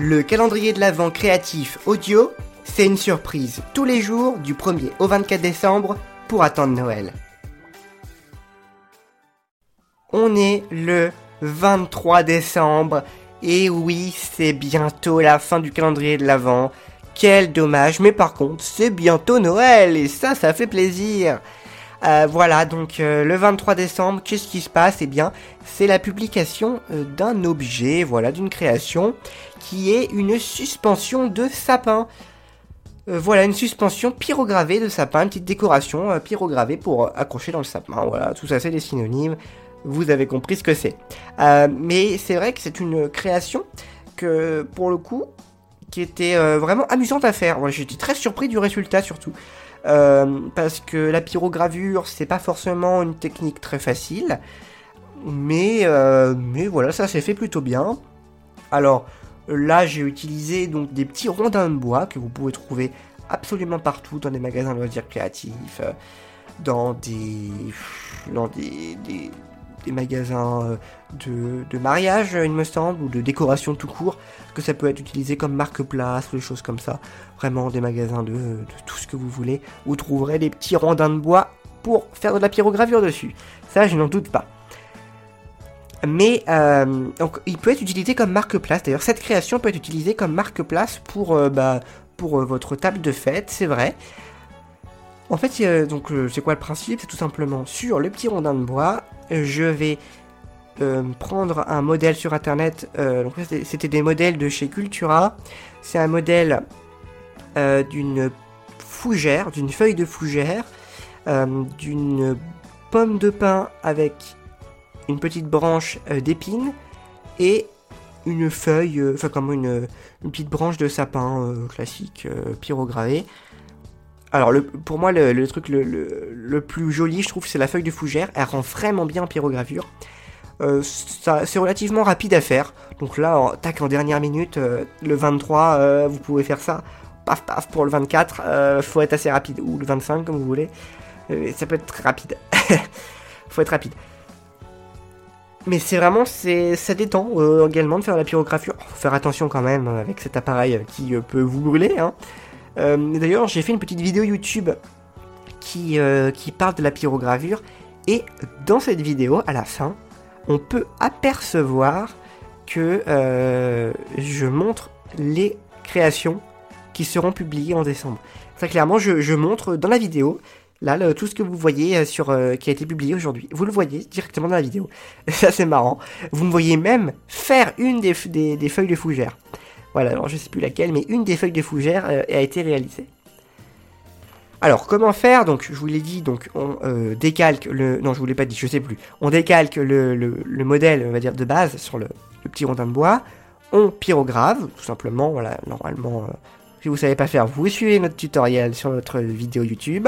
Le calendrier de l'Avent créatif audio, c'est une surprise tous les jours du 1er au 24 décembre pour attendre Noël. On est le 23 décembre et oui, c'est bientôt la fin du calendrier de l'Avent. Quel dommage, mais par contre, c'est bientôt Noël et ça, ça fait plaisir. Euh, voilà, donc euh, le 23 décembre, qu'est-ce qui se passe? Eh bien, c'est la publication euh, d'un objet, voilà, d'une création, qui est une suspension de sapin. voilà, une suspension pyrogravée de sapin, une petite décoration pyrogravée pour accrocher dans le sapin. Voilà, tout ça c'est des synonymes. Vous avez compris ce que c'est. mais c'est vrai que c'est une création que, pour le coup, qui était vraiment amusante à faire. J'étais très surpris du résultat surtout. Euh, parce que la pyrogravure, c'est pas forcément une technique très facile. Mais, euh, mais voilà, ça s'est fait plutôt bien. Alors là, j'ai utilisé donc des petits rondins de bois que vous pouvez trouver absolument partout dans des magasins de loisirs créatifs, euh, dans des, dans des magasins euh, de, mariage, il me semble, ou de décoration tout court, que ça peut être utilisé comme marque-place des choses comme ça. Vraiment des magasins de, tout ce que vous voulez. Vous trouverez des petits rondins de bois pour faire de la pyrogravure dessus. Ça, je n'en doute pas. Mais euh, donc, il peut être utilisé comme marque-place. D'ailleurs, cette création peut être utilisée comme marque-place pour, euh, bah, pour votre table de fête, c'est vrai. En fait, donc c'est quoi le principe? C'est tout simplement sur le petit rondin de bois, je vais euh, prendre un modèle sur internet. Euh, c'était des modèles de chez Cultura. C'est un modèle euh, d'une fougère, d'une feuille de fougère, d'une pomme de pin avec une petite branche d'épine et une feuille, enfin comme une, petite branche de sapin classique pyrogravé. Alors, pour moi, le, truc le, plus joli, je trouve, c'est la feuille de fougère. Elle rend vraiment bien en pyrogravure. Euh, c'est relativement rapide à faire. Donc là, en, tac, en dernière minute, euh, le 23, euh, vous pouvez faire ça. Paf, paf, pour le 24, faut être assez rapide. Ou le 25, comme vous voulez. ça peut être rapide. faut être rapide. Mais c'est vraiment, ça détend également de faire la pyrogravure. Faire attention quand même avec cet appareil qui peut vous brûler. Hein. Euh, d'ailleurs, j'ai fait une petite vidéo YouTube qui, euh, qui parle de la pyrogravure. Et dans cette vidéo, à la fin, on peut apercevoir que euh, je montre les créations qui seront publiées en décembre. Très clairement, je, montre dans la vidéo, là, tout ce que vous voyez sur, qui a été publié aujourd'hui. Vous le voyez directement dans la vidéo. Ça, c'est marrant. Vous me voyez même faire une des, des feuilles de fougère. Voilà, alors je sais plus laquelle, mais une des feuilles de fougère euh, a été réalisée. Alors, comment faire? Donc, je vous l'ai dit, donc on euh, décalque le... Non, je vous pas dit, je sais plus. On décalque le, le, modèle, de base sur le, petit rondin de bois. On pyrograve, tout simplement, voilà, normalement... Euh, si vous savez pas faire, vous suivez notre tutoriel sur notre vidéo YouTube.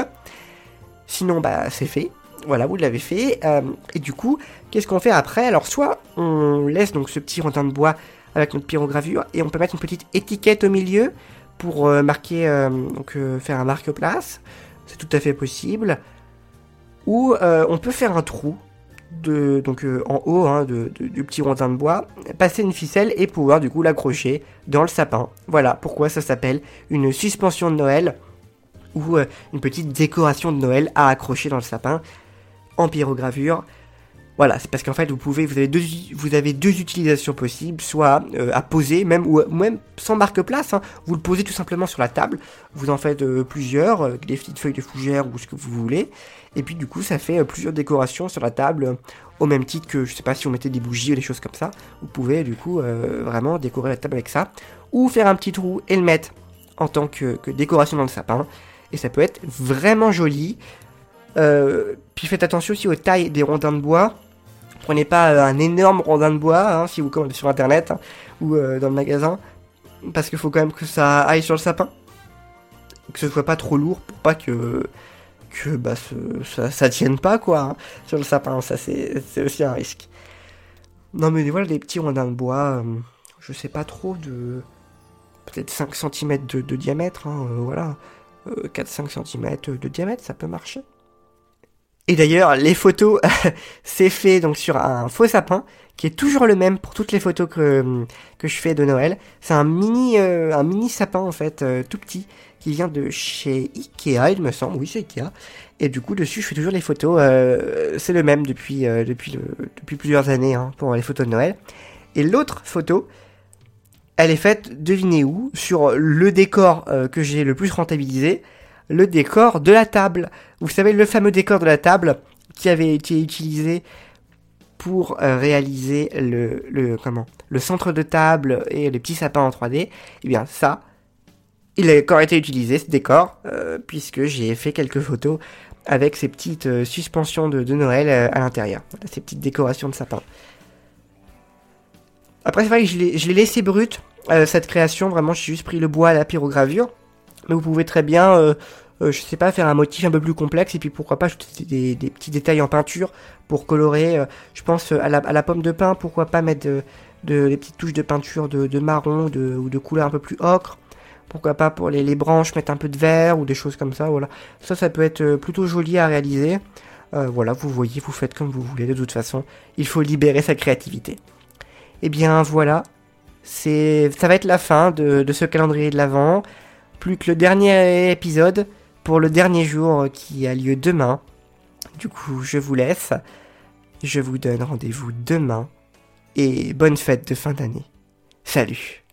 Sinon, bah, c'est fait. Voilà, vous l'avez fait. et du coup, qu'est-ce qu'on fait après? Alors, soit on laisse donc ce petit rondin de bois avec notre pyrogravure et on peut mettre une petite étiquette au milieu pour euh, marquer, euh, donc euh, faire un marque-place. C'est tout à fait possible. Ou on peut faire un trou donc en haut hein, de, du petit rondin de bois, passer une ficelle et pouvoir du coup l'accrocher dans le sapin. Voilà pourquoi ça s'appelle une suspension de Noël ou une petite décoration de Noël à accrocher dans le sapin en pyrogravure. Voilà, c'est parce qu'en fait, vous pouvez, vous avez deux, vous avez deux utilisations possibles, soit euh, à poser, même ou même sans marque-place. Hein. vous le posez tout simplement sur la table. Vous en faites euh, plusieurs, euh, des petites feuilles de fougère ou ce que vous voulez. Et puis du coup, ça fait plusieurs décorations sur la table, au même titre que, je sais pas si vous mettez des bougies ou des choses comme ça. Vous pouvez du coup vraiment décorer la table avec ça, ou faire un petit trou et le mettre en tant que décoration dans le sapin. Et ça peut être vraiment joli. Euh, puis faites attention aussi aux tailles des rondins de bois. Prenez pas euh, un énorme rondin de bois hein, si vous commandez sur internet hein, ou euh, dans le magasin. Parce qu'il faut quand même que ça aille sur le sapin. Que ce soit pas trop lourd pour pas que, que bah, ça, tienne pas quoi hein, sur le sapin. Ça c'est aussi un risque. Non mais voilà des petits rondins de bois. je sais pas trop de. Peut-être 5 cm de, de diamètre. voilà. 4-5 cm de diamètre, ça peut marcher. Et d'ailleurs, les photos, c'est fait donc sur un faux sapin qui est toujours le même pour toutes les photos que, que je fais de Noël. C'est un mini, euh, un mini sapin en fait, euh, tout petit, qui vient de chez Ikea, il me semble. Oui, c'est Ikea. Et du coup, dessus, je fais toujours les photos. Euh, c'est le même depuis, depuis, le, depuis plusieurs années hein, pour les photos de Noël. Et l'autre photo, elle est faite, devinez où, sur le décor que j'ai le plus rentabilisé, le décor de la table. Vous savez, le fameux décor de la table qui avait été utilisé pour euh, réaliser le, comment, le centre de table et les petits sapins en 3D, eh bien ça, il a encore été utilisé ce décor, euh, puisque j'ai fait quelques photos avec ces petites euh, suspensions de, Noël à l'intérieur, ces petites décorations de sapins. Après c'est vrai que je l'ai laissé brut, cette création, vraiment j'ai juste pris le bois à la pyrogravure, mais vous pouvez très bien euh, je sais pas, faire un motif un peu plus complexe et puis pourquoi pas ajouter des, petits détails en peinture pour colorer. Euh, je pense euh, à la, pomme de pin, pourquoi pas mettre de, des petites touches de peinture de, marron ou de couleur un peu plus ocre. Pourquoi pas pour les, branches mettre un peu de vert ou des choses comme ça. Voilà, ça, ça peut être plutôt joli à réaliser. voilà, vous voyez, vous faites comme vous voulez. De toute façon, il faut libérer sa créativité. Et eh bien voilà, c'est, ça va être la fin de, de ce calendrier de l'Avent. Plus que le dernier épisode pour le dernier jour qui a lieu demain. Du coup, je vous laisse. Je vous donne rendez-vous demain. Et bonne fête de fin d'année. Salut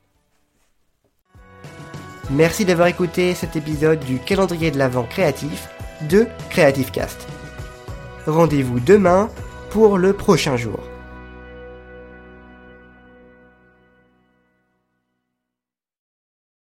Merci d'avoir écouté cet épisode du calendrier de l'Avent créatif de Creative Cast. Rendez-vous demain pour le prochain jour.